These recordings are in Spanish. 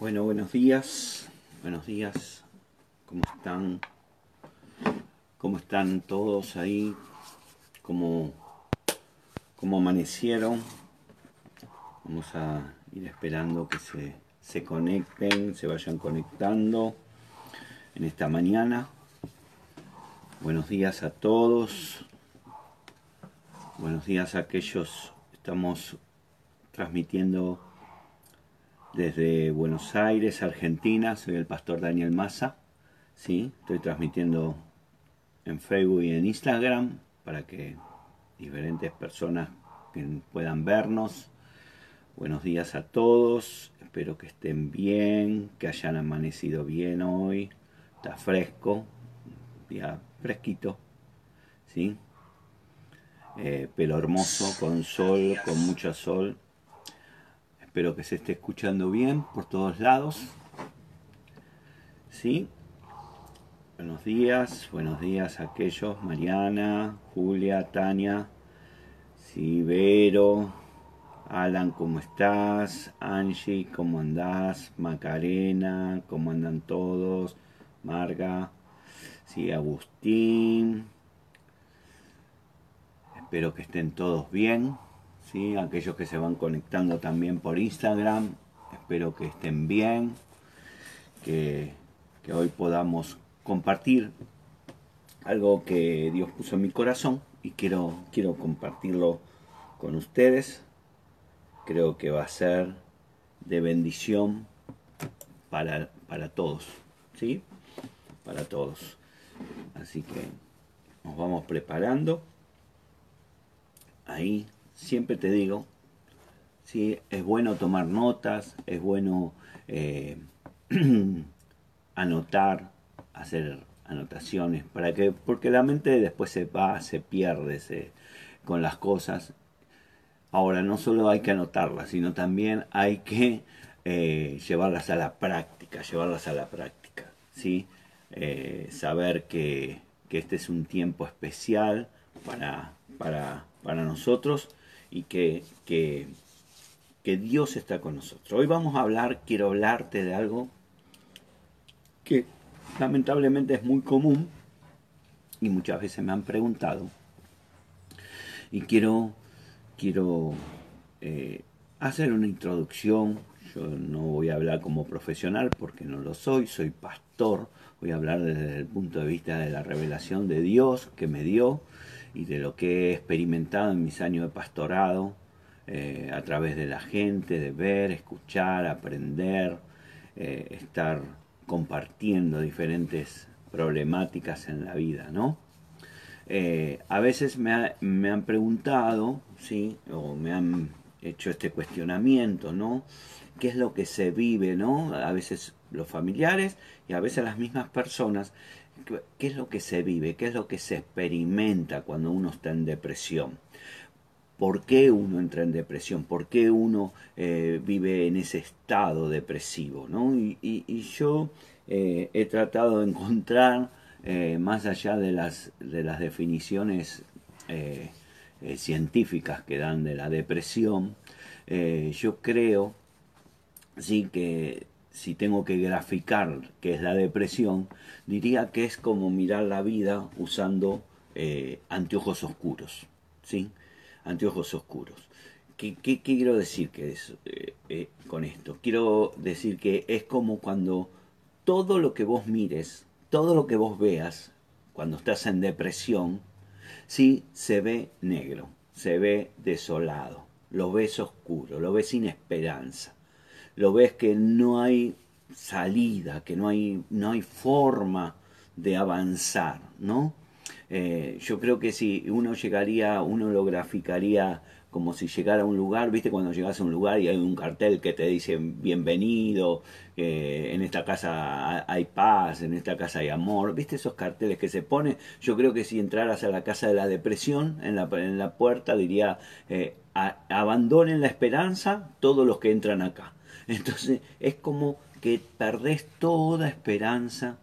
Bueno, buenos días, buenos días, ¿cómo están? ¿Cómo están todos ahí? ¿Cómo, cómo amanecieron? Vamos a ir esperando que se, se conecten, se vayan conectando en esta mañana. Buenos días a todos. Buenos días a aquellos. Estamos transmitiendo desde Buenos Aires, Argentina. Soy el pastor Daniel Massa. ¿sí? Estoy transmitiendo en Facebook y en Instagram para que diferentes personas puedan vernos. Buenos días a todos. Espero que estén bien, que hayan amanecido bien hoy. Está fresco, día fresquito. ¿sí? Eh, pelo hermoso, con sol, con mucho sol. Espero que se esté escuchando bien por todos lados. ¿Sí? Buenos días, buenos días a aquellos, Mariana, Julia, Tania, sí, Vero, Alan, ¿cómo estás? Angie, ¿cómo andás? Macarena, ¿cómo andan todos? Marga, sí, Agustín. Espero que estén todos bien. ¿Sí? aquellos que se van conectando también por Instagram, espero que estén bien, que, hoy podamos compartir algo que Dios puso en mi corazón y quiero, quiero compartirlo con ustedes. Creo que va a ser de bendición para, para todos, ¿sí? Para todos. Así que nos vamos preparando. Ahí siempre te digo, ¿sí? es bueno tomar notas, es bueno eh, anotar, hacer anotaciones, para que, porque la mente después se va, se pierde con las cosas. Ahora, no solo hay que anotarlas, sino también hay que eh, llevarlas a la práctica, llevarlas a la práctica, ¿sí? Eh, saber que, que, este es un tiempo especial para, para, para nosotros y que, que, Dios está con nosotros. Hoy vamos a hablar, quiero hablarte de algo que lamentablemente es muy común y muchas veces me han preguntado. Y quiero, quiero eh, hacer una introducción. Yo no voy a hablar como profesional porque no lo soy, soy pastor. Voy a hablar desde el punto de vista de la revelación de Dios que me dio y de lo que he experimentado en mis años de pastorado, eh, a través de la gente, de ver, escuchar, aprender, eh, estar compartiendo diferentes problemáticas en la vida, ¿no? Eh, a veces me, me, han preguntado, ¿sí? O me han hecho este cuestionamiento, ¿no? ¿Qué es lo que se vive, ¿no? A veces los familiares y a veces las mismas personas qué es lo que se vive, qué es lo que se experimenta cuando uno está en depresión. ¿Por qué uno entra en depresión? ¿Por qué uno eh, vive en ese estado depresivo? ¿no? Y, yo eh, he tratado de encontrar, eh, más allá de las, de las definiciones científicas que dan de la depresión, yo creo sí que si tengo que graficar qué es la depresión, diría que es como mirar la vida usando eh, anteojos oscuros. ¿sí? Anteojos oscuros. ¿Qué, quiero decir eh, eh, con esto? Quiero decir que es como cuando todo lo que vos mires, todo lo que vos veas, cuando estás en depresión, sí se ve negro, se ve desolado, lo ves oscuro, lo ves sin esperanza lo ves que no hay salida, que no hay, no hay forma de avanzar, ¿no? Eh, yo creo que si uno llegaría, uno lo graficaría como si llegara a un lugar, viste cuando llegas a un lugar y hay un cartel que te dice bienvenido, en esta casa hay paz, en esta casa hay amor, viste esos carteles que se ponen, yo creo que si entraras a la casa de la depresión, en la, en la puerta diría, eh, abandonen la esperanza todos los que entran acá. Entonces es como que perdés toda esperanza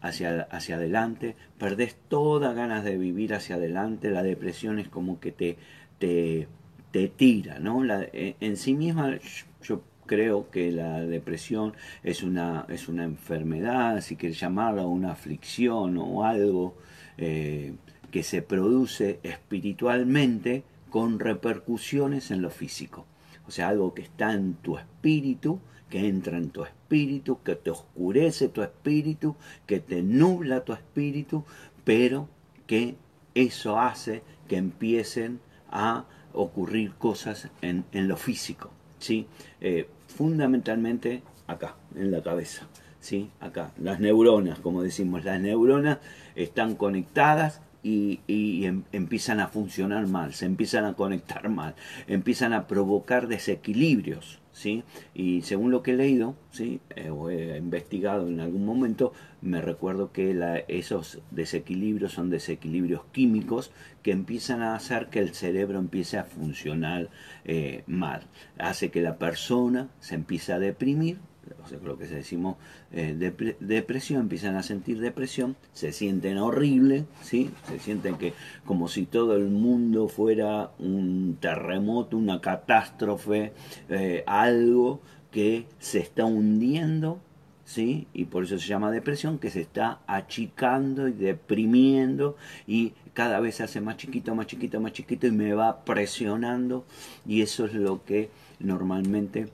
hacia, hacia adelante, perdés toda ganas de vivir hacia adelante, la depresión es como que te, te, te tira, ¿no? La, en sí misma yo creo que la depresión es una, es una enfermedad, si quieres llamarla, una aflicción o algo eh, que se produce espiritualmente con repercusiones en lo físico. O sea, algo que está en tu espíritu, que entra en tu espíritu, que te oscurece tu espíritu, que te nubla tu espíritu, pero que eso hace que empiecen a ocurrir cosas en, lo físico, ¿sí? Eh, fundamentalmente acá, en la cabeza, ¿sí? Acá, las neuronas, como decimos, las neuronas están conectadas y, em, empiezan a funcionar mal, se empiezan a conectar mal, empiezan a provocar desequilibrios, ¿sí? Y según lo que he leído, ¿sí? Eh, o he investigado en algún momento, me recuerdo que esos desequilibrios son desequilibrios químicos que empiezan a hacer que el cerebro empiece a funcionar eh, mal. Hace que la persona se empiece a deprimir, o sea, lo que se decimos eh, depresión, empiezan a sentir depresión, se sienten horrible, ¿sí? se sienten que como si todo el mundo fuera un terremoto, una catástrofe, eh, algo que se está hundiendo, ¿sí? y por eso se llama depresión, que se está achicando y deprimiendo y cada vez se hace más chiquito, más chiquito, más chiquito y me va presionando y eso es lo que normalmente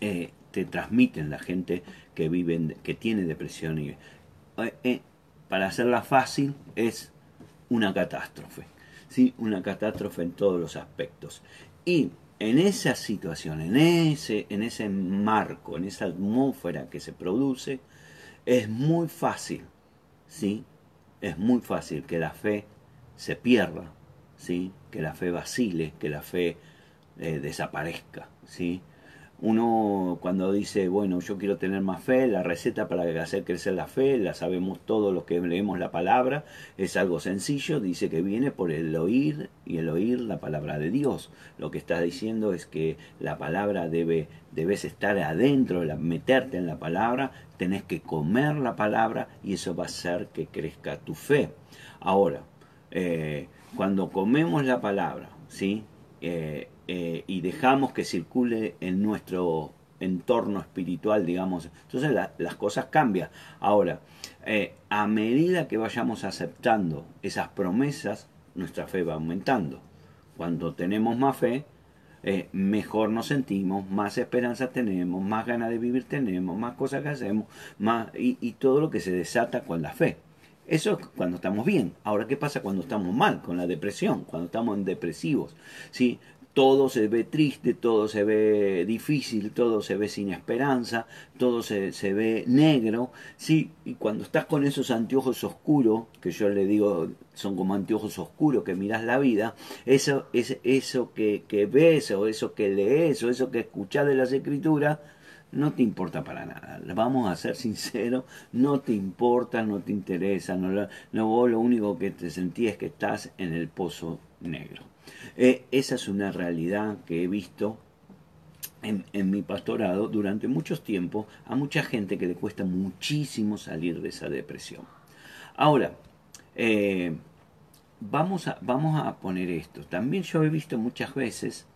eh, te transmiten la gente que vive, que tiene depresión. Y, eh, eh, para hacerla fácil, es una catástrofe. ¿sí? Una catástrofe en todos los aspectos. Y en esa situación, en ese, en ese marco, en esa atmósfera que se produce, es muy fácil, ¿sí? Es muy fácil que la fe se pierda, ¿sí? Que la fe vacile, que la fe eh, desaparezca, ¿sí? Uno cuando dice, bueno, yo quiero tener más fe, la receta para hacer crecer la fe, la sabemos todos los que leemos la palabra, es algo sencillo, dice que viene por el oír y el oír la palabra de Dios. Lo que está diciendo es que la palabra debe, debes estar adentro, meterte en la palabra, tenés que comer la palabra y eso va a hacer que crezca tu fe. Ahora, eh, cuando comemos la palabra, ¿sí? Eh, eh, y dejamos que circule en nuestro entorno espiritual, digamos, entonces las cosas cambian. Ahora, eh, a medida que vayamos aceptando esas promesas, nuestra fe va aumentando. Cuando tenemos más fe, mejor nos sentimos, más esperanza tenemos, más ganas de vivir tenemos, más cosas que hacemos, más, y, y todo lo que se desata con la fe. Eso es cuando estamos bien. Ahora, ¿qué pasa cuando estamos mal, con la depresión, cuando estamos en depresivos? ¿Sí? Todo se ve triste, todo se ve difícil, todo se ve sin esperanza, todo se, se ve negro. ¿sí? Y cuando estás con esos anteojos oscuros, que yo le digo son como anteojos oscuros que miras la vida, eso, es, eso que, que ves o eso que lees o eso que escuchas de las escrituras, no te importa para nada. Vamos a ser sinceros, no te importa, no te interesa, no, no vos lo único que te sentís es que estás en el pozo negro. Eh, esa es una realidad que he visto en, mi pastorado durante muchos tiempos a mucha gente que le cuesta muchísimo salir de esa depresión. Ahora, eh, vamos, a, vamos a poner esto. También yo he visto muchas veces,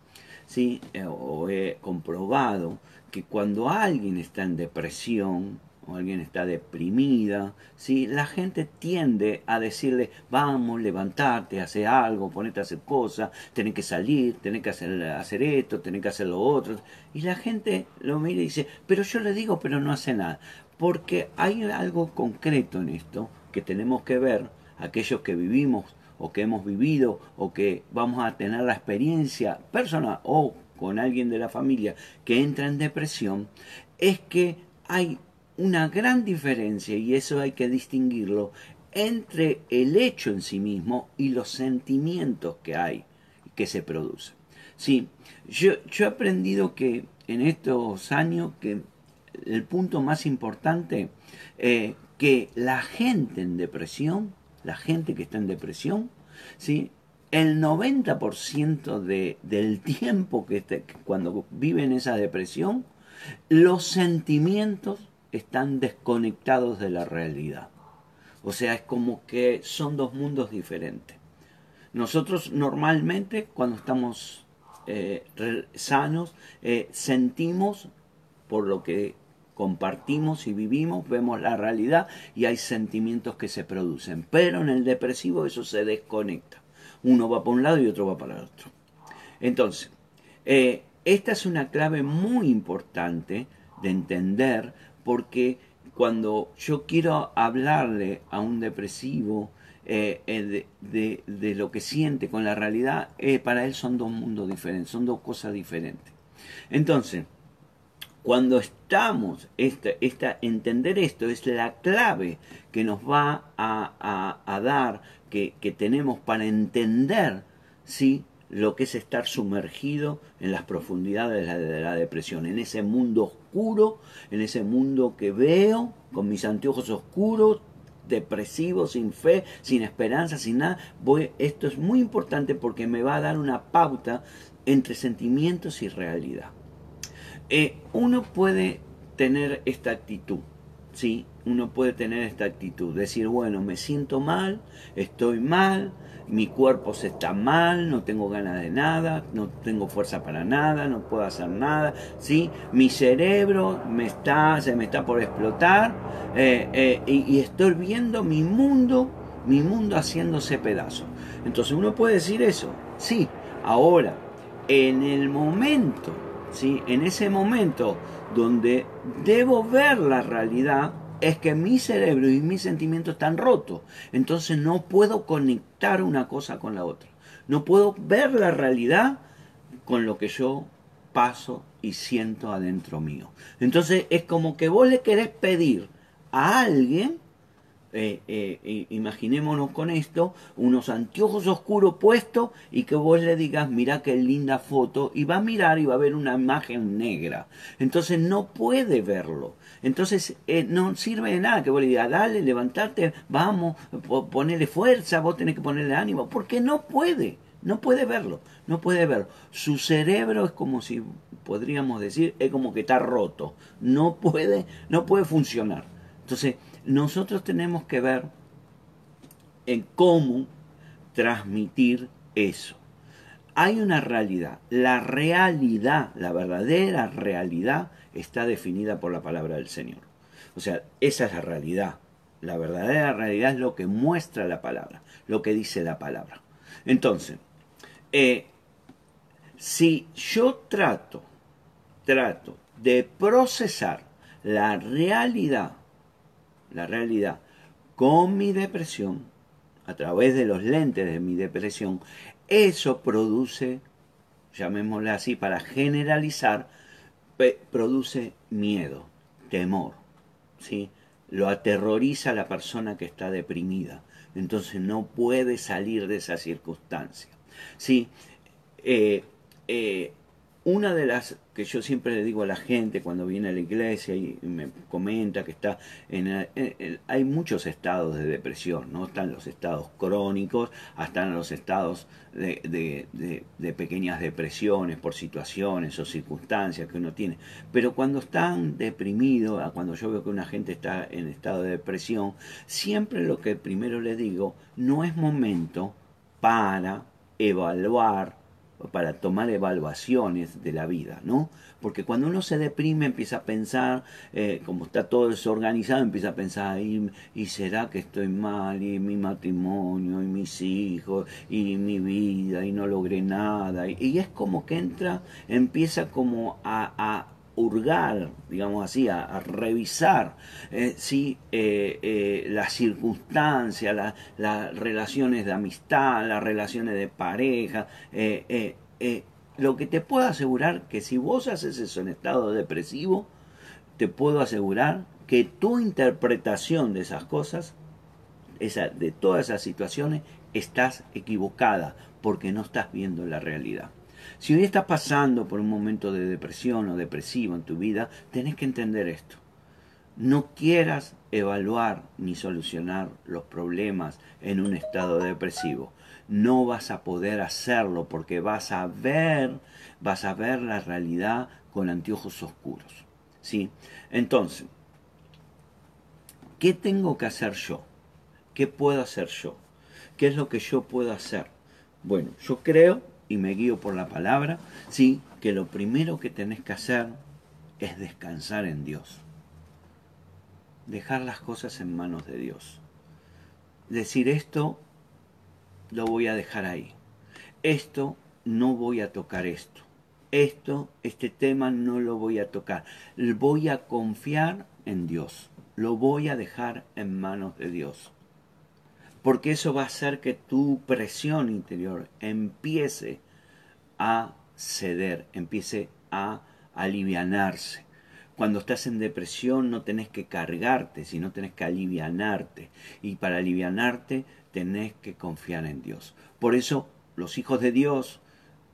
¿sí? Eh, o he comprobado que cuando alguien está en depresión o alguien está deprimida, ¿sí? la gente tiende a decirle, vamos, levantarte, hacer algo, ponete a hacer cosas, tenés que salir, tenés que hacer, hacer esto, tenés que hacer lo otro. Y la gente lo mira y dice, pero yo le digo, pero no hace nada. Porque hay algo concreto en esto que tenemos que ver, aquellos que vivimos o que hemos vivido o que vamos a tener la experiencia personal o con alguien de la familia que entra en depresión, es que hay una gran diferencia, y eso hay que distinguirlo, entre el hecho en sí mismo y los sentimientos que hay, que se producen. Sí, yo, yo he aprendido que en estos años que el punto más importante eh, que la gente en depresión, la gente que está en depresión, ¿sí? el 90% de, del tiempo que cuando vive en esa depresión, los sentimientos están desconectados de la realidad. O sea, es como que son dos mundos diferentes. Nosotros normalmente cuando estamos sanos, sentimos por lo que compartimos y vivimos, vemos la realidad y hay sentimientos que se producen. Pero en el depresivo eso se desconecta. Uno va para un lado y otro va para el otro. Entonces, eh, esta es una clave muy importante de entender porque cuando yo quiero hablarle a un depresivo eh, eh, de, de, lo que siente con la realidad, para él son dos mundos diferentes, son dos cosas diferentes. Entonces, cuando estamos, esta, esta, entender esto es la clave que nos va a, a, dar, que, que, tenemos para entender ¿sí? lo que es estar sumergido en las profundidades de la, de la depresión, en ese mundo oscuro, en ese mundo que veo con mis anteojos oscuros, depresivo, sin fe, sin esperanza, sin nada. Voy, esto es muy importante porque me va a dar una pauta entre sentimientos y realidad. Eh, uno puede tener esta actitud, ¿sí? Uno puede tener esta actitud, decir, bueno, me siento mal, estoy mal, mi cuerpo se está mal, no tengo ganas de nada, no tengo fuerza para nada, no puedo hacer nada, ¿sí? Mi cerebro me está, se me está por explotar eh, eh, y, estoy viendo mi mundo, mi mundo haciéndose pedazo. Entonces uno puede decir eso, sí, ahora, en el momento en ese momento donde debo ver la realidad, es que mi cerebro y mi sentimiento están rotos. Entonces no puedo conectar una cosa con la otra. No puedo ver la realidad con lo que yo paso y siento adentro mío. Entonces es como que vos le querés pedir a alguien eh, eh, imaginémonos con esto, unos anteojos oscuros puestos y que vos le digas, mira qué linda foto, y va a mirar y va a ver una imagen negra. Entonces no puede verlo. Entonces eh, no sirve de nada que vos le digas, dale, levantarte, vamos, ponele fuerza, vos tenés que ponerle ánimo, porque no puede. No puede verlo, no puede verlo. Su cerebro es como si podríamos decir, es como que está roto. No puede, no puede funcionar. Entonces, nosotros tenemos que ver en cómo transmitir eso. Hay una realidad. La realidad, la verdadera realidad, está definida por la palabra del Señor. O sea, esa es la realidad. La verdadera realidad es lo que muestra la palabra, lo que dice la palabra. Entonces, eh, si yo trato, trato de procesar la realidad la realidad con mi depresión, a través de los lentes de mi depresión, eso produce, llamémosle así para generalizar, produce miedo, temor, ¿sí? Lo aterroriza la persona que está deprimida, entonces no puede salir de esa circunstancia, ¿sí? Eh, eh, una de las que yo siempre le digo a la gente cuando viene a la iglesia y me comenta que está en, hay muchos estados de depresión, ¿no? Están los estados crónicos, están los estados de, de, pequeñas depresiones por situaciones o circunstancias que uno tiene. Pero cuando están deprimidos, cuando yo veo que una gente está en estado de depresión, siempre lo que primero le digo, no es momento para evaluar para tomar evaluaciones de la vida, ¿no? Porque cuando uno se deprime empieza a pensar, eh, como está todo desorganizado, empieza a pensar, ¿y, ¿y, será que estoy mal? ¿Y mi matrimonio? ¿Y mis hijos? ¿Y mi vida? ¿Y no logré nada? Y, es como que entra, empieza como a hurgar, digamos así, a, revisar eh, si eh, eh, las circunstancias, las relaciones de amistad, las relaciones de pareja. lo que te puedo asegurar que si vos haces eso en estado depresivo, te puedo asegurar que tu interpretación de esas cosas, esa, de todas esas situaciones, estás equivocada porque no estás viendo la realidad. Si hoy estás pasando por un momento de depresión o depresivo en tu vida, tenés que entender esto. No quieras evaluar ni solucionar los problemas en un estado depresivo. No vas a poder hacerlo porque vas a ver, vas a ver la realidad con anteojos oscuros. ¿Sí? Entonces, ¿qué tengo que hacer yo? ¿Qué puedo hacer yo? ¿Qué es lo que yo puedo hacer? Bueno, yo creo y me guío por la palabra, sí, que lo primero que tenés que hacer es descansar en Dios. Dejar las cosas en manos de Dios. Decir esto, lo voy a dejar ahí. Esto, no voy a tocar esto. Esto, este tema no lo voy a tocar. Voy a confiar en Dios. Lo voy a dejar en manos de Dios. Porque eso va a hacer que tu presión interior empiece a ceder, empiece a alivianarse. Cuando estás en depresión no tenés que cargarte, sino tenés que alivianarte. Y para alivianarte tenés que confiar en Dios. Por eso los hijos de Dios,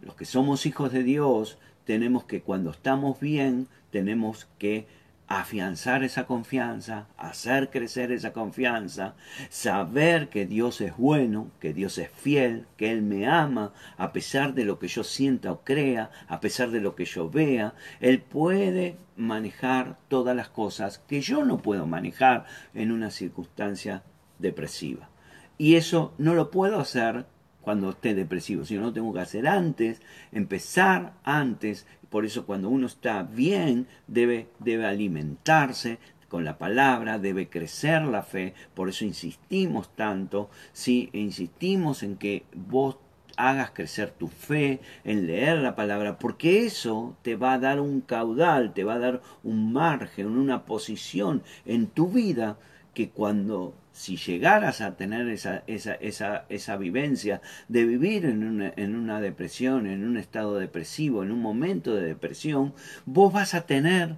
los que somos hijos de Dios, tenemos que cuando estamos bien, tenemos que afianzar esa confianza, hacer crecer esa confianza, saber que Dios es bueno, que Dios es fiel, que Él me ama, a pesar de lo que yo sienta o crea, a pesar de lo que yo vea, Él puede manejar todas las cosas que yo no puedo manejar en una circunstancia depresiva. Y eso no lo puedo hacer cuando esté depresivo, sino lo tengo que hacer antes, empezar antes por eso cuando uno está bien debe, debe alimentarse con la palabra, debe crecer la fe. Por eso insistimos tanto, si insistimos en que vos hagas crecer tu fe, en leer la palabra, porque eso te va a dar un caudal, te va a dar un margen, una posición en tu vida que cuando si llegaras a tener esa, esa, esa, esa vivencia de vivir en una, en una depresión, en un estado depresivo, en un momento de depresión, vos vas a tener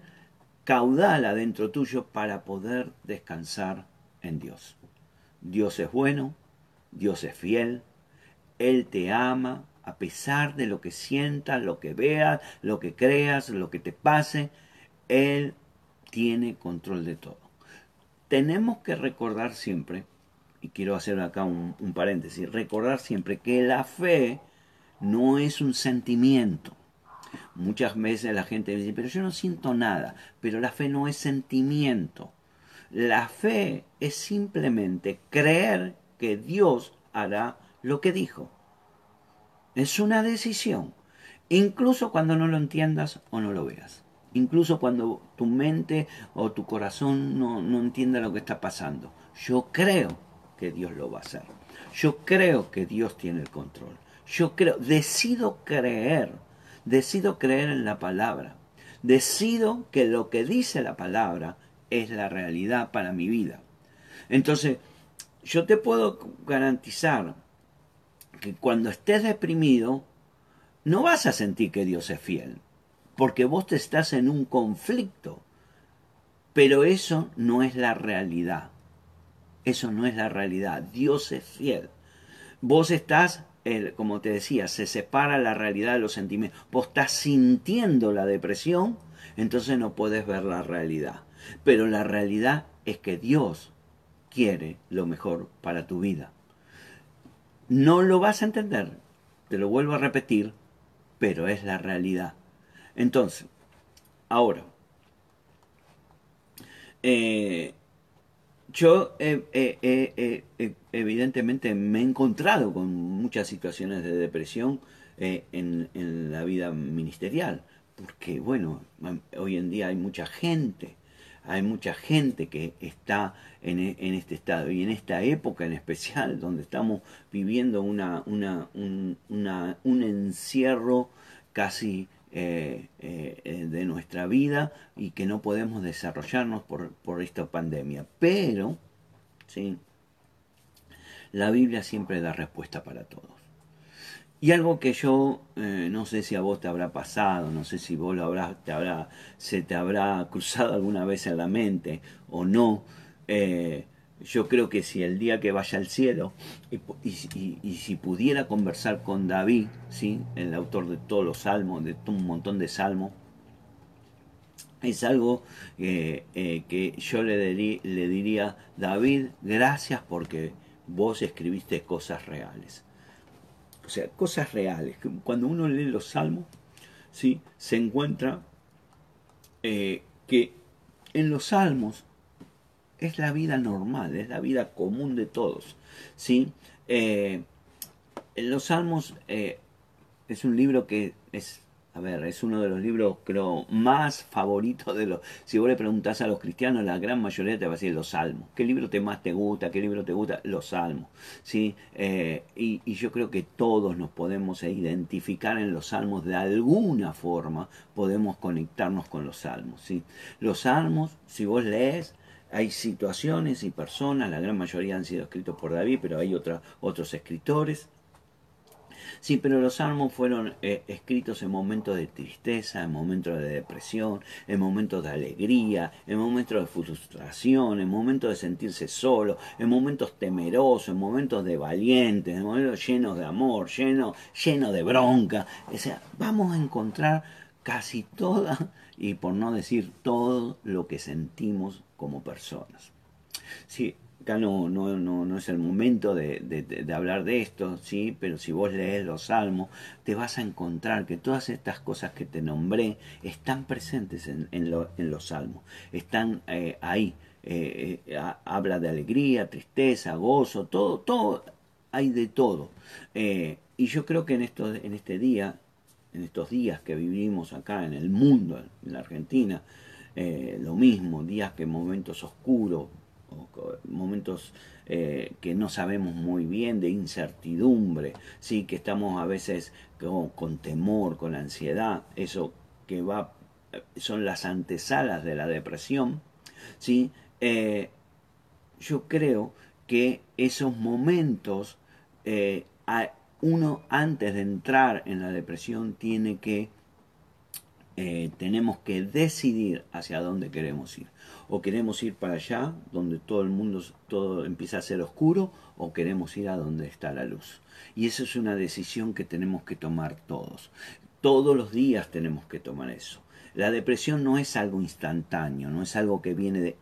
caudal adentro tuyo para poder descansar en Dios. Dios es bueno, Dios es fiel, Él te ama a pesar de lo que sientas, lo que veas, lo que creas, lo que te pase, Él tiene control de todo tenemos que recordar siempre, y quiero hacer acá un, paréntesis, recordar siempre que la fe no es un sentimiento. Muchas veces la gente dice, pero yo no siento nada, pero la fe no es sentimiento. La fe es simplemente creer que Dios hará lo que dijo. Es una decisión, incluso cuando no lo entiendas o no lo veas incluso cuando tu mente o tu corazón no, no entienda lo que está pasando. Yo creo que Dios lo va a hacer. Yo creo que Dios tiene el control. Yo creo, decido creer, decido creer en la palabra. Decido que lo que dice la palabra es la realidad para mi vida. Entonces, yo te puedo garantizar que cuando estés deprimido, no vas a sentir que Dios es fiel porque vos te estás en un conflicto. Pero eso no es la realidad. Eso no es la realidad. Dios es fiel. Vos estás, como te decía, se separa la realidad de los sentimientos. Vos estás sintiendo la depresión, entonces no puedes ver la realidad. Pero la realidad es que Dios quiere lo mejor para tu vida. No lo vas a entender, te lo vuelvo a repetir, pero es la realidad. Entonces, ahora, eh, yo evidentemente me he encontrado con muchas situaciones de depresión eh, en, la vida ministerial, porque bueno, hoy en día hay mucha gente, hay mucha gente que está en, en, este estado y en esta época en especial donde estamos viviendo una, una, un, un encierro casi eh, eh, de nuestra vida y que no podemos desarrollarnos por, por esta pandemia. Pero, ¿sí? la Biblia siempre da respuesta para todos. Y algo que yo eh, no sé si a vos te habrá pasado, no sé si vos lo habrás, te habrá, se te habrá cruzado alguna vez en la mente o no, yo creo que si el día que vaya al cielo y, si pudiera conversar con David, ¿sí? el autor de todos los salmos, de un montón de salmos, es algo eh, eh, que yo le, diría, David, gracias porque vos escribiste cosas reales. O sea, cosas reales. Cuando uno lee los salmos, ¿sí? se encuentra eh, que en los salmos es la vida normal, es la vida común de todos. ¿sí? Eh, los salmos, eh, es un libro que es a ver, es uno de los libros, creo, más favoritos de los... Si vos le preguntás a los cristianos, la gran mayoría te va a decir los salmos. ¿Qué libro te más te gusta? ¿Qué libro te gusta? Los salmos. ¿sí? Eh, y, y, yo creo que todos nos podemos identificar en los salmos de alguna forma, podemos conectarnos con los salmos. ¿sí? Los salmos, si vos lees, hay situaciones y personas, la gran mayoría han sido escritos por David, pero hay otros escritores Sí, pero los salmos fueron eh, escritos en momentos de tristeza, en momentos de depresión, en momentos de alegría, en momentos de frustración, en momentos de sentirse solo, en momentos temerosos, en momentos de valientes, en momentos llenos de amor, llenos lleno de bronca. O sea, vamos a encontrar casi toda, y por no decir todo, lo que sentimos como personas. Sí, acá no, no, no, es el momento de, hablar de esto, ¿sí? pero si vos lees los salmos, te vas a encontrar que todas estas cosas que te nombré están presentes en, en, los salmos, están eh, ahí. Eh, eh, habla de alegría, tristeza, gozo, todo, todo, hay de todo. y yo creo que en, esto, en este día, en estos días que vivimos acá en el mundo, en la Argentina, lo mismo, días que momentos oscuros, momentos eh, que no sabemos muy bien, de incertidumbre, sí, que estamos a veces con, temor, con ansiedad, eso que va, son las antesalas de la depresión, sí, eh, yo creo que esos momentos, eh, uno antes de entrar en la depresión tiene que tenemos que decidir hacia dónde queremos ir o queremos ir para allá, donde todo el mundo todo empieza a ser oscuro, o queremos ir a donde está la luz. Y eso es una decisión que tenemos que tomar todos. Todos los días tenemos que tomar eso. La depresión no es algo instantáneo, no es algo que viene de,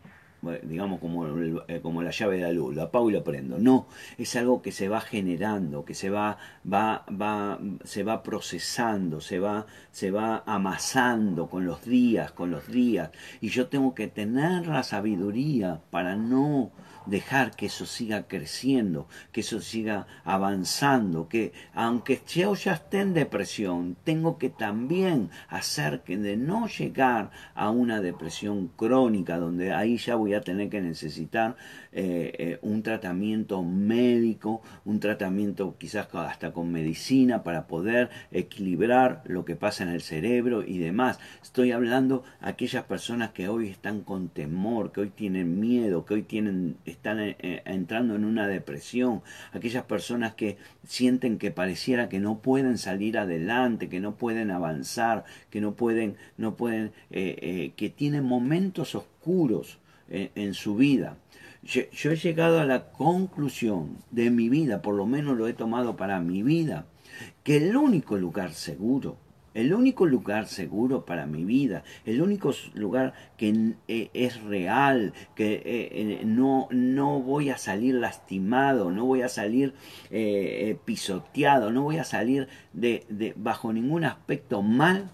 digamos como, eh, como la llave de la luz, la apago y la prendo. No, es algo que se va generando, que se va, va, va, se va procesando, se va, se va amasando con los días, con los días. Y yo tengo que tener la sabiduría para no dejar que eso siga creciendo, que eso siga avanzando, que aunque yo ya esté en depresión, tengo que también hacer que de no llegar a una depresión crónica, donde ahí ya voy a tener que necesitar eh, eh, un tratamiento médico, un tratamiento quizás hasta con medicina para poder equilibrar lo que pasa en el cerebro y demás. Estoy hablando a aquellas personas que hoy están con temor, que hoy tienen miedo, que hoy tienen, están eh, entrando en una depresión, aquellas personas que sienten que pareciera que no pueden salir adelante, que no pueden avanzar, que no pueden, no pueden, que tienen momentos oscuros en su vida. Yo, he llegado a la conclusión de mi vida, por lo menos lo he tomado para mi vida, que el único lugar seguro, el único lugar seguro para mi vida, el único lugar que eh, es real, que eh, eh, no, no voy a salir lastimado, no voy a salir pisoteado, no voy a salir de, de, bajo ningún aspecto mal,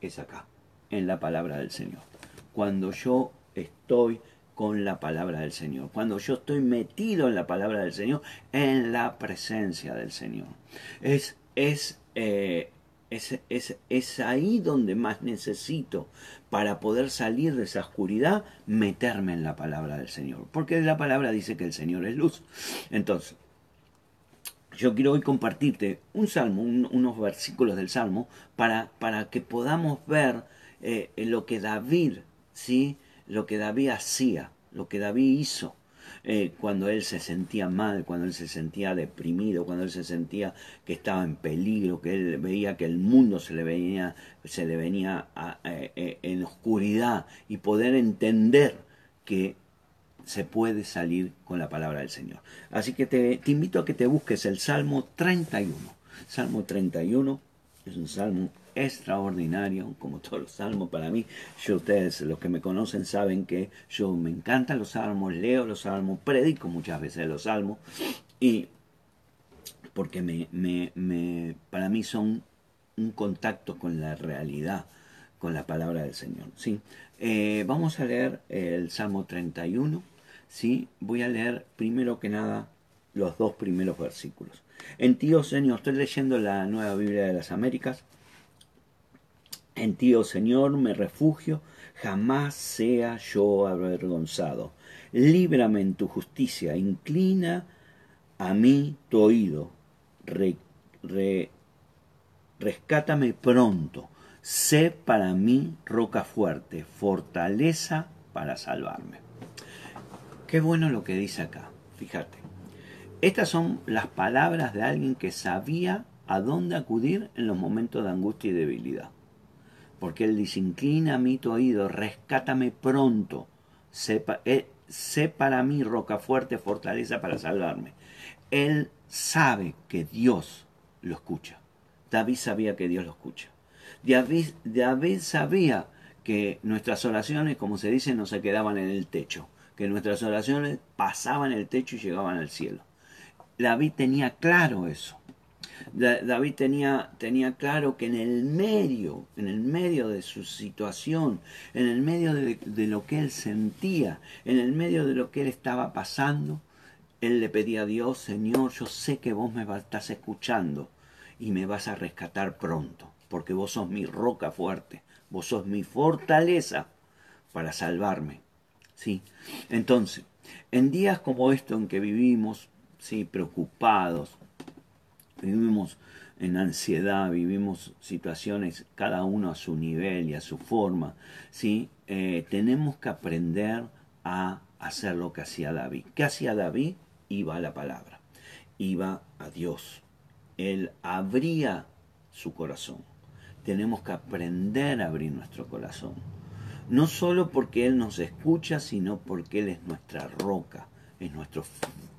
es acá, en la palabra del Señor. Cuando yo estoy con la palabra del Señor. Cuando yo estoy metido en la palabra del Señor, en la presencia del Señor. Es, es, eh, es, es, es ahí donde más necesito para poder salir de esa oscuridad, meterme en la palabra del Señor. Porque la palabra dice que el Señor es luz. Entonces, yo quiero hoy compartirte un salmo, unos versículos del salmo, para, para que podamos ver eh, lo que David, ¿sí? lo que David hacía, lo que David hizo. Eh, cuando él se sentía mal, cuando él se sentía deprimido, cuando él se sentía que estaba en peligro, que él veía que el mundo se le venía, se le venía eh, eh, en oscuridad y poder entender que se puede salir con la palabra del Señor. Así que te, te invito a que te busques el Salmo 31. Salmo 31 es un salmo extraordinario, como todos los salmos para mí. Yo, ustedes, los que me conocen, saben que yo me encantan los salmos, leo los salmos, predico muchas veces los salmos, y porque me, me, me, para mí son un contacto con la realidad, con la palabra del Señor. ¿sí? Eh, vamos a leer el Salmo 31. ¿sí? Voy a leer primero que nada los dos primeros versículos. En ti, oh Señor, estoy leyendo la nueva Biblia de las Américas. En ti, oh Señor, me refugio, jamás sea yo avergonzado. Líbrame en tu justicia, inclina a mí tu oído, rescátame pronto, sé para mí roca fuerte, fortaleza para salvarme. Qué bueno lo que dice acá, fíjate. Estas son las palabras de alguien que sabía a dónde acudir en los momentos de angustia y debilidad. Porque él dice, inclina mí tu oído, rescátame pronto, eh, sé para mí roca fuerte, fortaleza para salvarme. Él sabe que Dios lo escucha. David sabía que Dios lo escucha. David, David sabía que nuestras oraciones, como se dice, no se quedaban en el techo, que nuestras oraciones pasaban el techo y llegaban al cielo. David tenía claro eso. David tenía, tenía claro que en el medio, en el medio de su situación, en el medio de, lo que él sentía, en el medio de lo que él estaba pasando, él le pedía a Dios, Señor, yo sé que vos me estás escuchando y me vas a rescatar pronto, porque vos sos mi roca fuerte, vos sos mi fortaleza para salvarme. ¿Sí? Entonces, en días como estos en que vivimos, ¿sí? preocupados, vivimos en ansiedad, vivimos situaciones cada uno a su nivel y a su forma, ¿sí? Eh, tenemos que aprender a hacer lo que hacía David. ¿Qué hacía David? iba a la palabra, iba a Dios. Él abría su corazón. Tenemos que aprender a abrir nuestro corazón. No solo porque Él nos escucha, sino porque Él es nuestra roca, es nuestro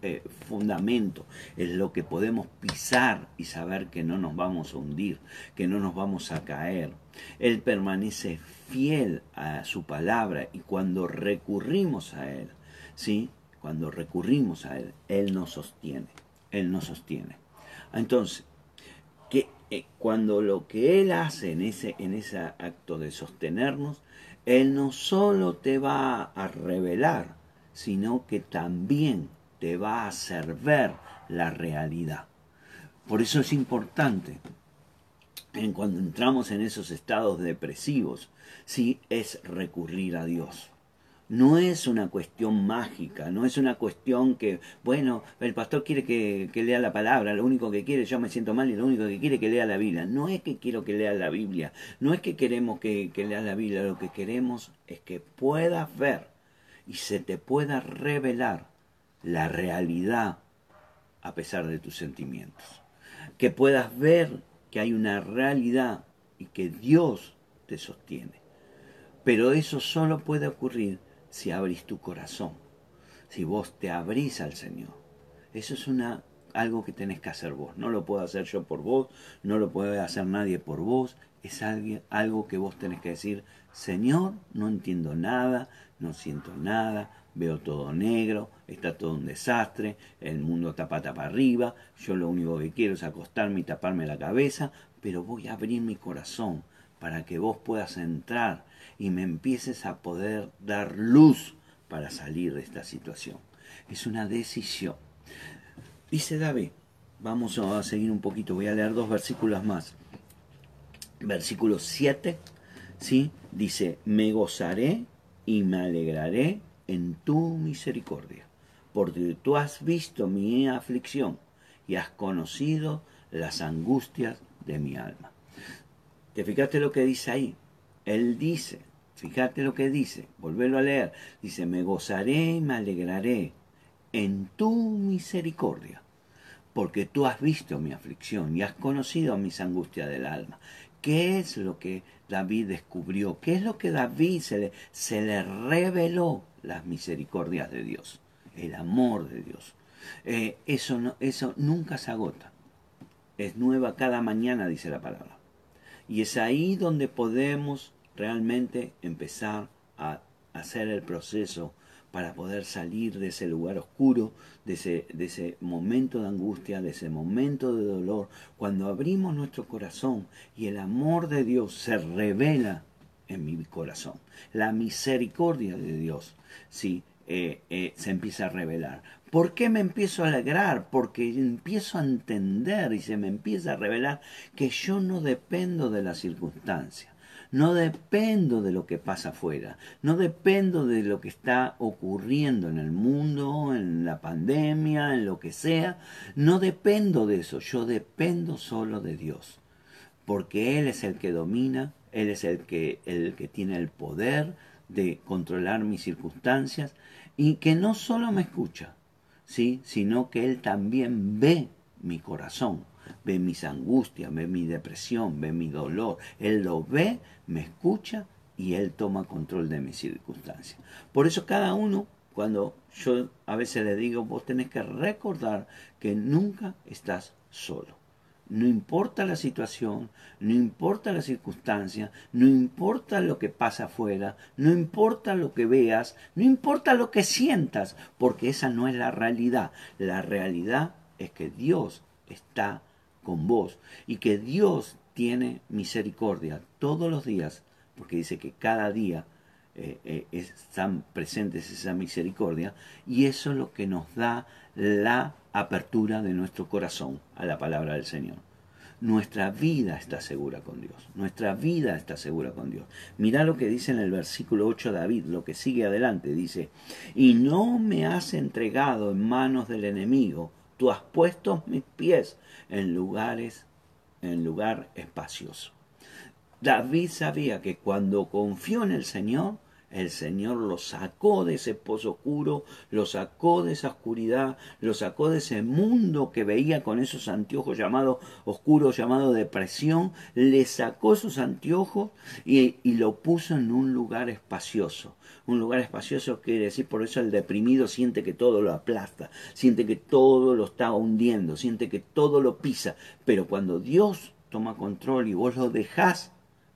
eh, fundamento, es lo que podemos pisar y saber que no nos vamos a hundir, que no nos vamos a caer. Él permanece fiel a su palabra y cuando recurrimos a Él, ¿sí? cuando recurrimos a Él, Él nos sostiene, Él nos sostiene. Entonces, que, eh, cuando lo que Él hace en ese, en ese acto de sostenernos, Él no solo te va a revelar, sino que también te va a hacer ver la realidad. Por eso es importante, en cuando entramos en esos estados depresivos, sí es recurrir a Dios no es una cuestión mágica, no es una cuestión que, bueno, el pastor quiere que, lea la palabra, lo único que quiere, yo me siento mal y lo único que quiere que lea la Biblia. No es que quiero que lea la Biblia, no es que queremos que, que lea la Biblia, lo que queremos es que puedas ver y se te pueda revelar la realidad a pesar de tus sentimientos. Que puedas ver que hay una realidad y que Dios te sostiene. Pero eso solo puede ocurrir si abrís tu corazón, si vos te abrís al Señor. Eso es una, algo que tenés que hacer vos. No lo puedo hacer yo por vos, no lo puede hacer nadie por vos. Es algo que vos tenés que decir, Señor, no entiendo nada, no siento nada, veo todo negro, está todo un desastre, el mundo está pata para arriba, yo lo único que quiero es acostarme y taparme la cabeza, pero voy a abrir mi corazón para que vos puedas entrar y me empieces a poder dar luz para salir de esta situación. Es una decisión. Dice David, vamos a seguir un poquito, voy a leer dos versículos más. Versículo 7, ¿sí? Dice, me gozaré y me alegraré en tu misericordia, porque tú has visto mi aflicción y has conocido las angustias de mi alma. ¿Te fijaste lo que dice ahí? Él dice, fíjate lo que dice, volverlo a leer, dice, me gozaré y me alegraré en tu misericordia, porque tú has visto mi aflicción y has conocido mis angustias del alma. ¿Qué es lo que David descubrió? ¿Qué es lo que David se le, se le reveló? Las misericordias de Dios, el amor de Dios. Eh, eso, no, eso nunca se agota. Es nueva cada mañana, dice la palabra. Y es ahí donde podemos realmente empezar a hacer el proceso para poder salir de ese lugar oscuro, de ese, de ese momento de angustia, de ese momento de dolor, cuando abrimos nuestro corazón y el amor de Dios se revela en mi corazón. La misericordia de Dios, sí, eh, eh, se empieza a revelar. ¿Por qué me empiezo a alegrar? Porque empiezo a entender y se me empieza a revelar que yo no dependo de las circunstancias. No dependo de lo que pasa afuera, no dependo de lo que está ocurriendo en el mundo, en la pandemia, en lo que sea, no dependo de eso, yo dependo solo de Dios, porque Él es el que domina, Él es el que, el que tiene el poder de controlar mis circunstancias y que no solo me escucha, ¿sí? sino que Él también ve mi corazón ve mis angustias, ve mi depresión, ve mi dolor. Él lo ve, me escucha y Él toma control de mis circunstancias. Por eso cada uno, cuando yo a veces le digo, vos tenés que recordar que nunca estás solo. No importa la situación, no importa la circunstancia, no importa lo que pasa afuera, no importa lo que veas, no importa lo que sientas, porque esa no es la realidad. La realidad es que Dios está con vos y que Dios tiene misericordia todos los días, porque dice que cada día eh, eh, están presentes esa misericordia y eso es lo que nos da la apertura de nuestro corazón a la palabra del Señor. Nuestra vida está segura con Dios. Nuestra vida está segura con Dios. Mirá lo que dice en el versículo 8 David, lo que sigue adelante. Dice, y no me has entregado en manos del enemigo tú has puesto mis pies en lugares, en lugar espacioso. David sabía que cuando confió en el Señor, el Señor lo sacó de ese pozo oscuro, lo sacó de esa oscuridad, lo sacó de ese mundo que veía con esos anteojos llamados oscuros, llamados depresión, le sacó esos anteojos y, y lo puso en un lugar espacioso. Un lugar espacioso quiere decir, por eso el deprimido siente que todo lo aplasta, siente que todo lo está hundiendo, siente que todo lo pisa. Pero cuando Dios toma control y vos lo dejás,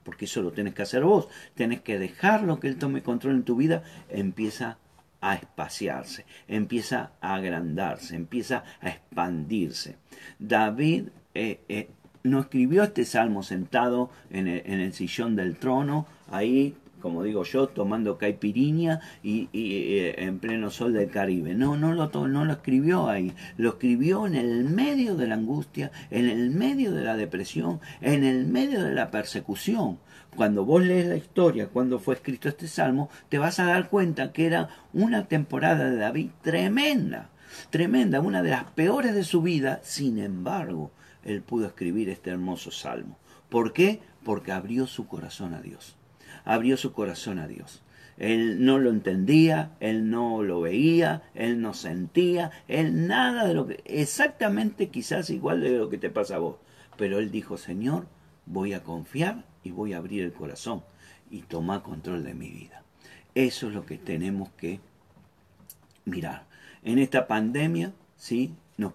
porque eso lo tenés que hacer vos, tenés que dejarlo que Él tome control en tu vida, empieza a espaciarse, empieza a agrandarse, empieza a expandirse. David eh, eh, no escribió este salmo sentado en el, en el sillón del trono, ahí como digo yo, tomando caipirinha y, eh, en pleno sol del Caribe. No, no lo, no lo escribió ahí, lo escribió en el medio de la angustia, en el medio de la depresión, en el medio de la persecución. Cuando vos lees la historia, cuando fue escrito este salmo, te vas a dar cuenta que era una temporada de David tremenda, tremenda, una de las peores de su vida, sin embargo, él pudo escribir este hermoso salmo. ¿Por qué? Porque abrió su corazón a Dios abrió su corazón a Dios. Él no lo entendía, él no lo veía, él no sentía, él nada de lo que, exactamente quizás igual de lo que te pasa a vos. Pero él dijo, Señor, voy a confiar y voy a abrir el corazón y tomar control de mi vida. Eso es lo que tenemos que mirar. En esta pandemia, ¿sí? Nos,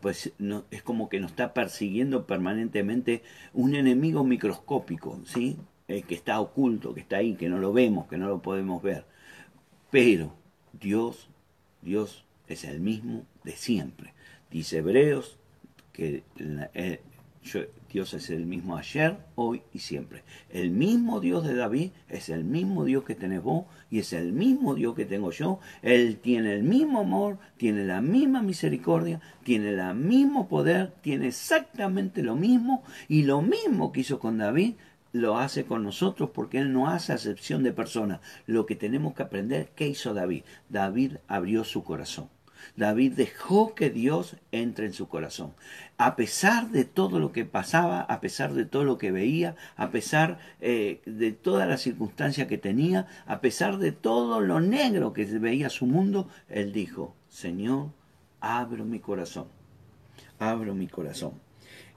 es como que nos está persiguiendo permanentemente un enemigo microscópico, ¿sí? Eh, que está oculto, que está ahí, que no lo vemos, que no lo podemos ver. Pero Dios, Dios es el mismo de siempre. Dice Hebreos que eh, Dios es el mismo ayer, hoy y siempre. El mismo Dios de David es el mismo Dios que tenés vos y es el mismo Dios que tengo yo. Él tiene el mismo amor, tiene la misma misericordia, tiene el mismo poder, tiene exactamente lo mismo y lo mismo que hizo con David lo hace con nosotros porque Él no hace acepción de personas. Lo que tenemos que aprender, ¿qué hizo David? David abrió su corazón. David dejó que Dios entre en su corazón. A pesar de todo lo que pasaba, a pesar de todo lo que veía, a pesar eh, de todas las circunstancias que tenía, a pesar de todo lo negro que veía su mundo, él dijo, Señor, abro mi corazón, abro mi corazón.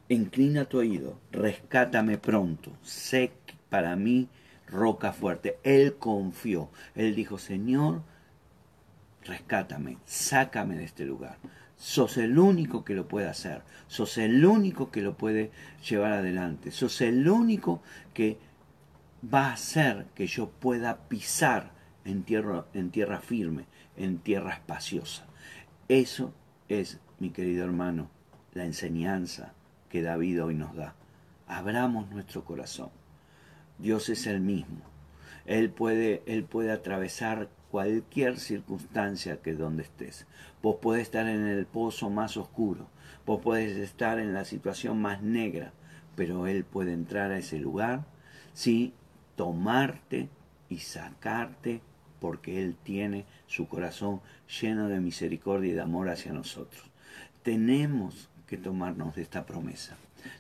Inclina tu oído, rescátame pronto, sé para mí roca fuerte. Él confió, él dijo, Señor, rescátame, sácame de este lugar. Sos el único que lo puede hacer, sos el único que lo puede llevar adelante, sos el único que va a hacer que yo pueda pisar en tierra, en tierra firme, en tierra espaciosa. Eso es, mi querido hermano, la enseñanza que David hoy nos da. Abramos nuestro corazón. Dios es el mismo. Él puede, él puede atravesar cualquier circunstancia que donde estés. Vos podés estar en el pozo más oscuro, vos podés estar en la situación más negra, pero Él puede entrar a ese lugar, sí, tomarte y sacarte porque Él tiene su corazón lleno de misericordia y de amor hacia nosotros. Tenemos que tomarnos de esta promesa.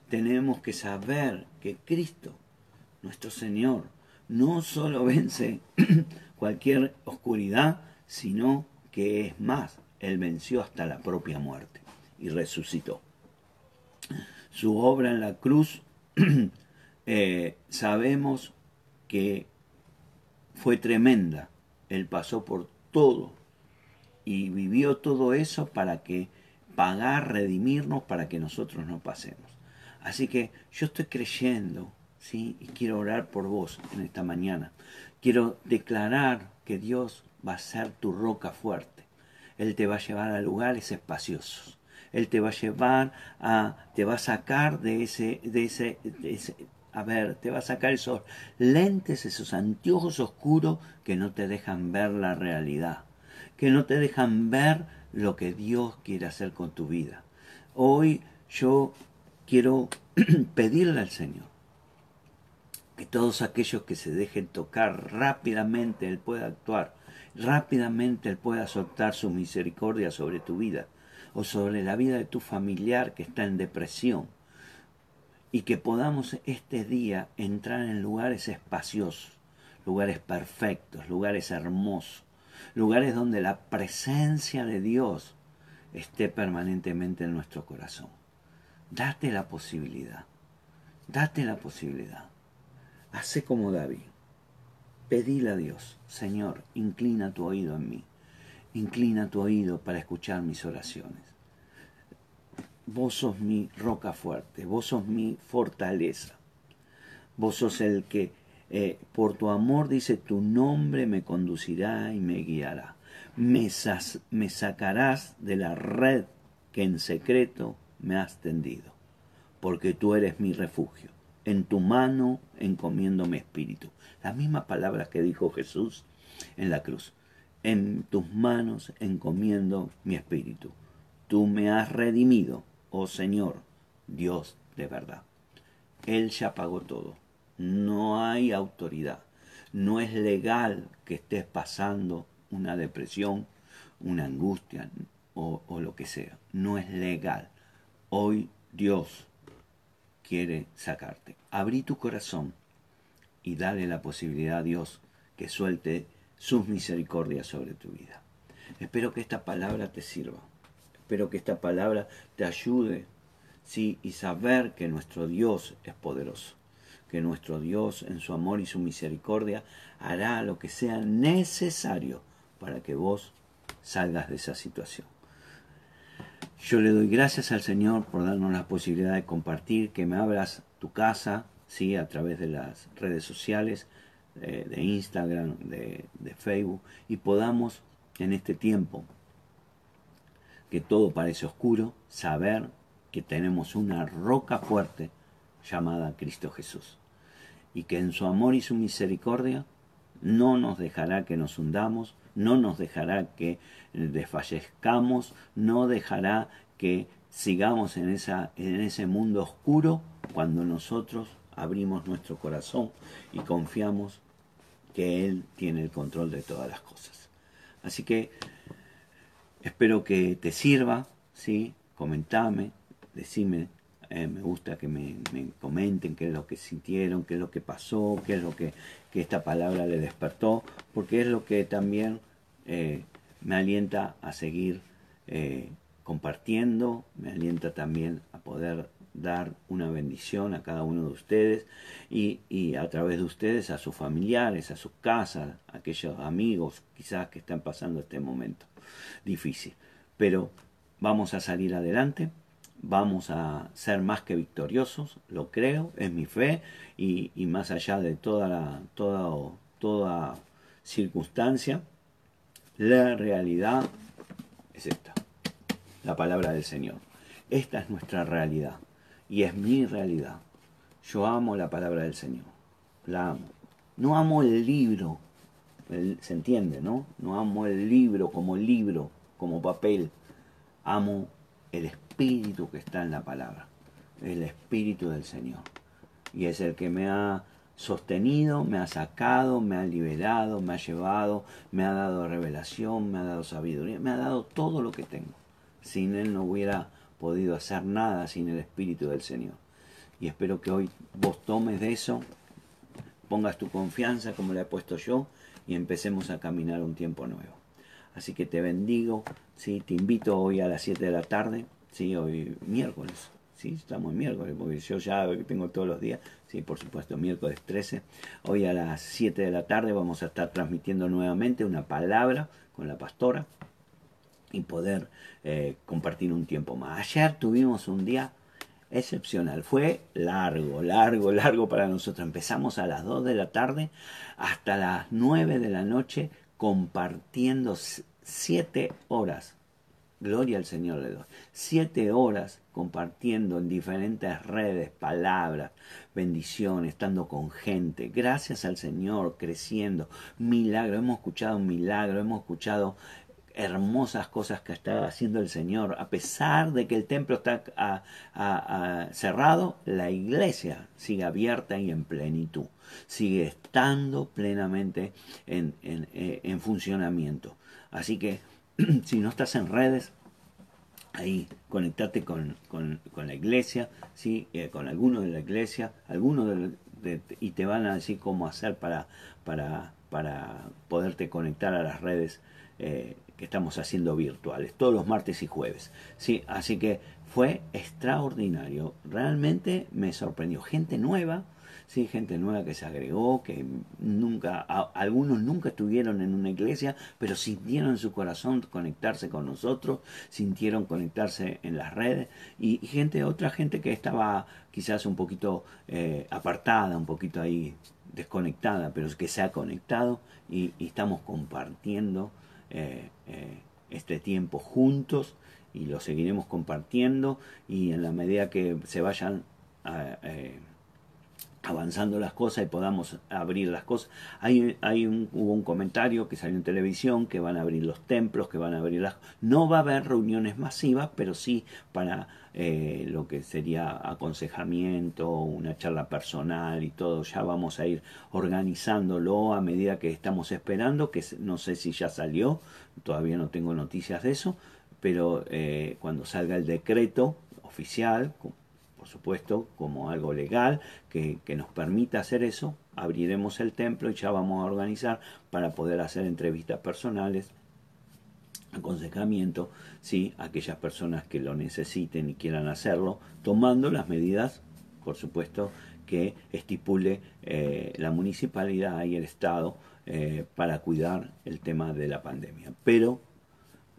Tenemos que saber que Cristo, nuestro Señor, no solo vence cualquier oscuridad, sino que es más, Él venció hasta la propia muerte y resucitó. Su obra en la cruz, eh, sabemos que fue tremenda. Él pasó por todo y vivió todo eso para que pagar, redimirnos, para que nosotros no pasemos. Así que yo estoy creyendo, ¿sí? Y quiero orar por vos en esta mañana. Quiero declarar que Dios va a ser tu roca fuerte. Él te va a llevar a lugares espaciosos. Él te va a llevar a, te va a sacar de ese, de ese, de ese a ver, te va a sacar esos lentes, esos anteojos oscuros que no te dejan ver la realidad, que no te dejan ver lo que Dios quiere hacer con tu vida. Hoy yo quiero pedirle al Señor que todos aquellos que se dejen tocar rápidamente Él pueda actuar, rápidamente Él pueda soltar su misericordia sobre tu vida o sobre la vida de tu familiar que está en depresión y que podamos este día entrar en lugares espaciosos, lugares perfectos, lugares hermosos, lugares donde la presencia de Dios esté permanentemente en nuestro corazón. Date la posibilidad, date la posibilidad. Hace como David. Pedile a Dios, Señor, inclina tu oído en mí, inclina tu oído para escuchar mis oraciones vos sos mi roca fuerte, vos sos mi fortaleza, vos sos el que eh, por tu amor dice tu nombre me conducirá y me guiará, me, me sacarás de la red que en secreto me has tendido, porque tú eres mi refugio. En tu mano encomiendo mi espíritu. Las mismas palabras que dijo Jesús en la cruz. En tus manos encomiendo mi espíritu. Tú me has redimido oh Señor, Dios de verdad. Él ya pagó todo. No hay autoridad. No es legal que estés pasando una depresión, una angustia o, lo que sea. No es legal. Hoy Dios quiere sacarte. Abrí tu corazón y dale la posibilidad a Dios que suelte sus misericordias sobre tu vida. Espero que esta palabra te sirva. Espero que esta palabra te ayude, sí, y saber que nuestro Dios es poderoso, que nuestro Dios en su amor y su misericordia hará lo que sea necesario para que vos salgas de esa situación. Yo le doy gracias al Señor por darnos la posibilidad de compartir, que me abras tu casa, sí, a través de las redes sociales, eh, de Instagram, de, de Facebook, y podamos en este tiempo que todo parece oscuro, saber que tenemos una roca fuerte llamada Cristo Jesús, y que en su amor y su misericordia no nos dejará que nos hundamos, no nos dejará que desfallezcamos, no dejará que sigamos en, esa, en ese mundo oscuro cuando nosotros abrimos nuestro corazón y confiamos que Él tiene el control de todas las cosas. Así que Espero que te sirva, ¿sí? Comentame, decime, eh, me gusta que me, comenten qué es lo que sintieron, qué es lo que pasó, qué es lo que, esta palabra le despertó, porque es lo que también eh, me alienta a seguir eh, compartiendo, me alienta también a poder dar una bendición a cada uno de ustedes y, y, a través de ustedes a sus familiares, a sus casas, a aquellos amigos quizás que están pasando este momento difícil. Pero vamos a salir adelante, vamos a ser más que victoriosos, lo creo, es mi fe y, más allá de toda, la, toda, toda circunstancia, la realidad es esta, la palabra del Señor. Esta es nuestra realidad y es mi realidad. Yo amo la palabra del Señor, la amo. No amo el libro se entiende, ¿no? No amo el libro como libro, como papel. Amo el espíritu que está en la palabra, el espíritu del Señor. Y es el que me ha sostenido, me ha sacado, me ha liberado, me ha llevado, me ha dado revelación, me ha dado sabiduría, me ha dado todo lo que tengo. Sin Él no hubiera podido hacer nada sin el Espíritu del Señor. Y espero que hoy vos tomes de eso, pongas tu confianza como le he puesto yo y empecemos a caminar un tiempo nuevo. Así que te bendigo, ¿sí? te invito hoy a las 7 de la tarde, ¿sí? hoy miércoles, ¿sí? estamos miércoles, porque yo ya tengo todos los días, sí, por supuesto, miércoles 13. Hoy a las 7 de la tarde vamos a estar transmitiendo nuevamente una palabra con la pastora y poder eh, compartir un tiempo más. Ayer tuvimos un día excepcional. Fue largo, largo, largo para nosotros. Empezamos a las 2 de la tarde hasta las 9 de la noche compartiendo 7 horas. Gloria al Señor le doy. Siete horas compartiendo en diferentes redes palabras, bendiciones, estando con gente. Gracias al Señor, creciendo. Milagro. Hemos escuchado un milagro, hemos escuchado hermosas cosas que está haciendo el Señor. A pesar de que el templo está cerrado, la iglesia sigue abierta y en plenitud. Sigue estando plenamente en, en, funcionamiento. Así que si no estás en redes, ahí conectate con, con, la iglesia, ¿sí? Eh, con alguno de la iglesia, alguno de, y te van a decir cómo hacer para, para, para poderte conectar a las redes eh, que estamos haciendo virtuales, todos los martes y jueves. Sí, así que fue extraordinario. Realmente me sorprendió. Gente nueva, sí, gente nueva que se agregó, que nunca, algunos nunca estuvieron en una iglesia, pero sintieron en su corazón conectarse con nosotros, sintieron conectarse en las redes, y, gente, otra gente que estaba quizás un poquito eh, apartada, un poquito ahí desconectada, pero que se ha conectado y estamos compartiendo eh, eh, este tiempo juntos y lo seguiremos compartiendo y en la medida que se vayan eh, avanzando las cosas y podamos abrir las cosas. Hay, hay hubo un comentario que salió en televisión que van a abrir los templos, que van a abrir las... No va a haber reuniones masivas, pero sí para eh, lo que sería aconsejamiento, una charla personal y todo. Ya vamos a ir organizándolo a medida que estamos esperando, que no sé si ya salió, todavía no tengo noticias de eso, pero eh, cuando salga el decreto oficial, por supuesto, como algo legal que, nos permita hacer eso, abriremos el templo y ya vamos a organizar para poder hacer entrevistas personales, aconsejamiento, sí, aquellas personas que lo necesiten y quieran hacerlo, tomando las medidas, por supuesto, que estipule eh, la municipalidad y el Estado eh, para cuidar el tema de la pandemia. Pero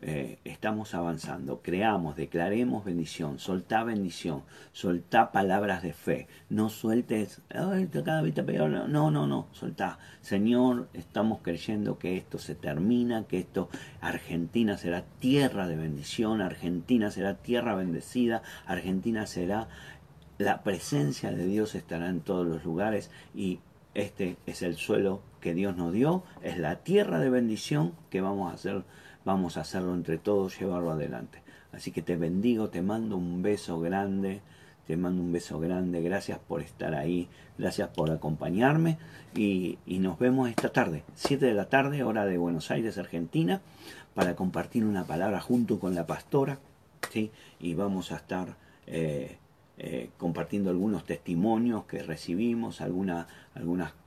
eh, estamos avanzando, creamos, declaremos bendición, soltá bendición, soltá palabras de fe, no sueltes, cada vez peor, no, no, no, soltá. Señor, estamos creyendo que esto se termina, que esto, Argentina será tierra de bendición, Argentina será tierra bendecida, Argentina será, la presencia de Dios estará en todos los lugares y este es el suelo que Dios nos dio, es la tierra de bendición que vamos a hacer vamos a hacerlo entre todos, llevarlo adelante. Así que te bendigo, te mando un beso grande, te mando un beso grande, gracias por estar ahí, gracias por acompañarme y, nos vemos esta tarde, 7 de la tarde, hora de Buenos Aires, Argentina, para compartir una palabra junto con la pastora, ¿sí? y vamos a estar eh, eh, compartiendo algunos testimonios que recibimos, algunas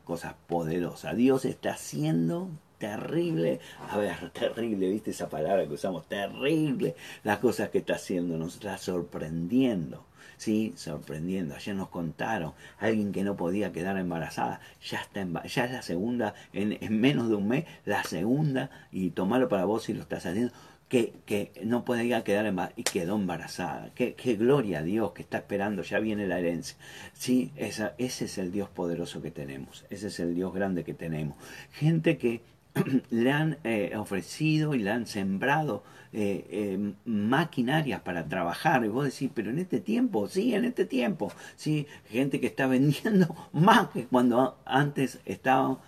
cosas poderosas. Dios está haciendo terrible, a ver, terrible, viste esa palabra que usamos, terrible, las cosas que está haciendo, nos está sorprendiendo, sí, sorprendiendo. Ayer nos contaron, alguien que no podía quedar embarazada, ya está ya es la segunda, en, menos de un mes, la segunda, y tomarlo para vos si lo estás haciendo, que, que, no podía quedar embarazada y quedó embarazada. Qué, qué, gloria a Dios que está esperando, ya viene la herencia. Sí, esa, ese es el Dios poderoso que tenemos, ese es el Dios grande que tenemos. Gente que le han eh, ofrecido y le han sembrado eh, eh, maquinarias para trabajar. Y vos decís, pero en este tiempo, sí, en este tiempo, sí, gente que está vendiendo más que cuando antes estaba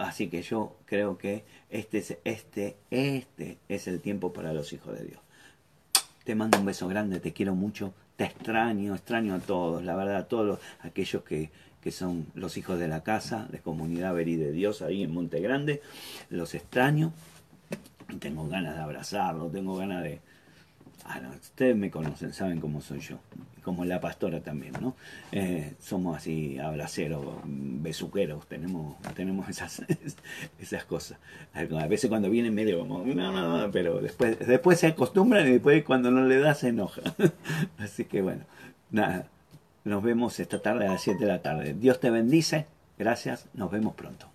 Así que yo creo que este es, este, este es el tiempo para los hijos de Dios. Te mando un beso grande, te quiero mucho, te extraño, extraño a todos, la verdad, a todos aquellos que, que son los hijos de la casa, de Comunidad Verí de Dios, ahí en Monte Grande, los extraño, tengo ganas de abrazarlo, tengo ganas de, Ah, ustedes me conocen, saben cómo soy yo, como la pastora también, ¿no? Eh, somos así abraceros, besuqueros, tenemos, tenemos esas, esas cosas. A veces cuando vienen medio como, no, no, no, pero después, después se acostumbran y después cuando no le das se enoja. Así que bueno, nada, nos vemos esta tarde a las 7 de la tarde. Dios te bendice, gracias, nos vemos pronto.